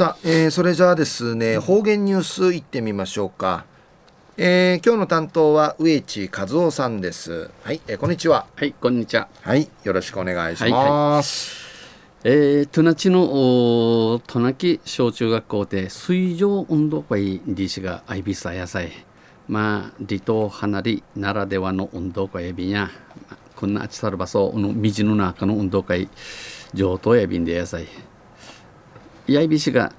さあ、えー、それじゃあですね方言ニュースいってみましょうか、えー、今日の担当は植地和夫さんです。はい、えー、こんにちは。はいこんにちは。はいよろしくお願いします、はいはい、えー、トナチのトナキ小中学校で水上運動会理事がアイビサ野菜まあ離島離れならではの運動会便やこんなあちさる場所の道の中の運動会上等や便で野菜やいびしが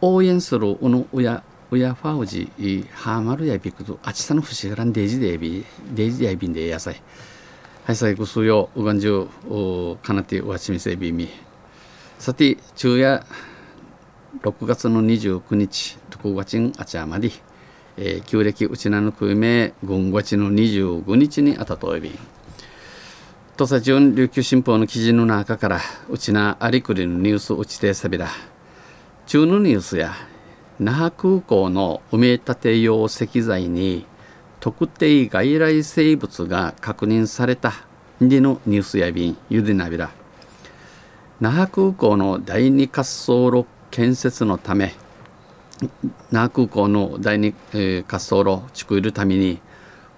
応援するおの親親ファウジハーマルやびくとあちさのふしがらんデジでやびデジやびんで野菜はいさいくすよ。うがんじゅうかなてわちみせびみ。さて昼夜6月の29日6月んあちゃまで、えー、旧暦うちなのくめ軍月の25日にあたとえび。土佐中琉球新報の記事の中からうちなありくりのニュースうちてさびら中のニュースや那覇空港の埋め立て用石材に特定外来生物が確認されたでのニュースや便ゆでなびら那覇空港の第二滑走路建設のため那覇空港の第二、え滑走路作るために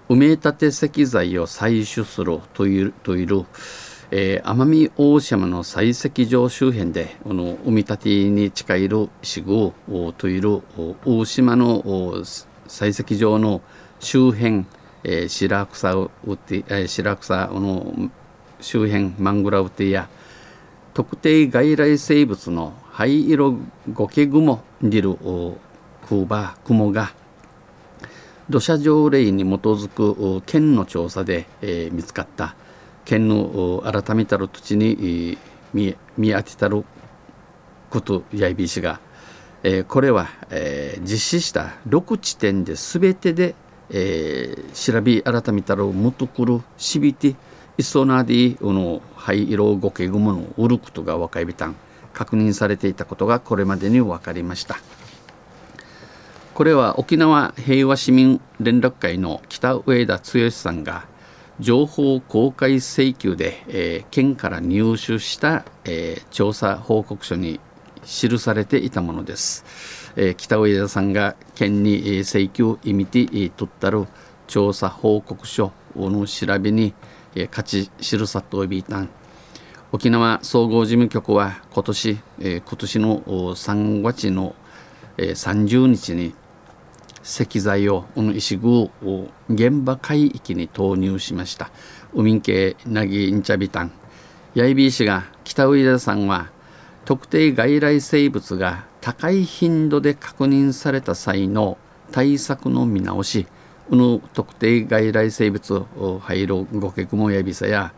埋め立て石材を採取するというという、えー、奄美大島の採石場周辺でこの埋め立てに近いる市具という大島の採石場の周辺、えー、白草を打って、えー、白草の周辺マングラウテや特定外来生物の灰色ゴケグモにいるクーバー雲が土砂条例に基づく県の調査で、えー、見つかった県の改めたる土地に見見当てたることやいびしが、えー、これは、えー、実施した6地点で全てで、えー、調べ改めたるもとくるしびていそなでの灰色ゴケグモの売ることが若いびたん確認されていたことがこれまでに分かりました。これは沖縄平和市民連絡会の北上田剛さんが情報公開請求で、えー、県から入手した、えー、調査報告書に記されていたものです。えー、北上田さんが県に、請求意味で、えー、取ったる調査報告書の調べに、えー、勝ち記さとびいたん沖縄総合事務局は今年、えー、今年の3月の、えー、30日に石材をこの石具を現場海域に投入しました。海系なぎんちゃびたん。八重美氏が北上田さんは特定外来生物が高い頻度で確認された際の対策の見直し。この特定外来生物入るゴケクモヤビサや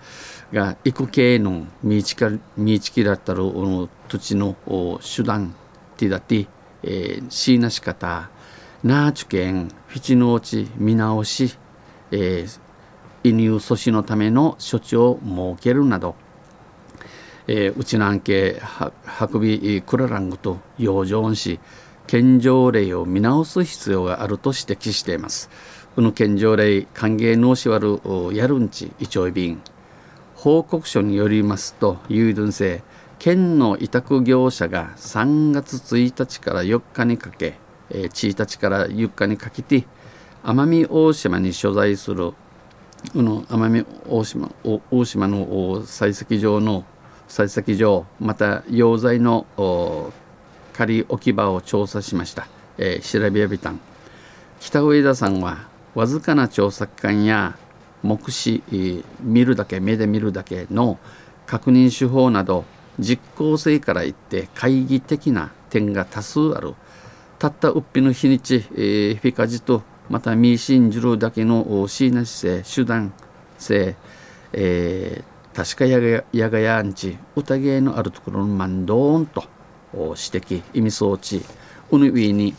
が育系の見ちか見ちきだったる土地の手段ティダティ、えー、シーナし方ナーチュ県フィチノーチ見直し、えー、移入阻止のための処置を設けるなど、えー、内南系運びクララングと養生し献上令を見直す必要があると指摘しています。この献上令歓迎納しわるやるんちいちょい便報告書によりますと有 dun 性県の委託業者が3月1日から4日にかけえー、1日から4日にかけて奄美大島に所在するの奄美大島大島の採石場の採石場また溶剤の仮置き場を調査しました、えー、調べやびたん。北上田さんはわずかな調査機関や目視、えー、見るだけ目で見るだけの確認手法など実効性から言って懐疑的な点が多数ある。たったうっぴの日にち、えー、フィカジとまたミーシンジルだけのシーナ姿勢手段性、えー、確かやがやがやんち宴のあるところのマンドーンと指摘意味装置うぬびに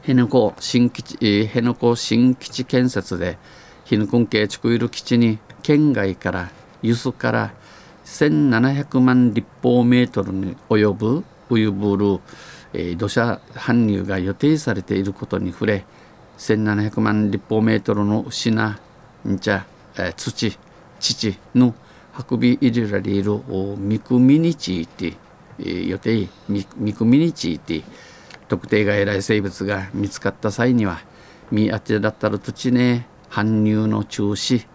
辺野古新基地、えー、辺野古新基地建設で日野根系地いる基地に県外から輸出から1700万立方メートルに及ぶウユブルえー、土砂搬入が予定されていることに触れ1700万立方メートルの砂んちゃ、えー、土土の運び入れられる見組みについて予定見込みについて特定外来生物が見つかった際には見当てだったる土地ね搬入の中止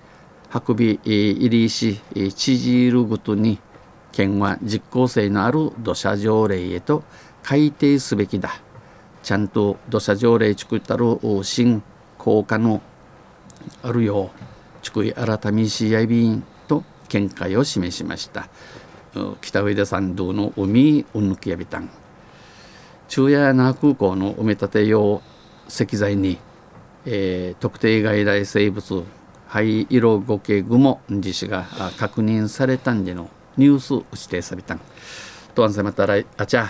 運び入りし縮るごとに県は実効性のある土砂条例へと改定すべきだ。ちゃんと土砂条例作ったる新効果のあるよ。う作り改めしやびんと見解を示しました。北上田山道の海うんぬきやびたん。中夜那覇空港の埋め立て用石材に、えー、特定外来生物灰色ゴケグモ自死が確認されたんでのニュース指定されたん。とあんせまたらあちゃ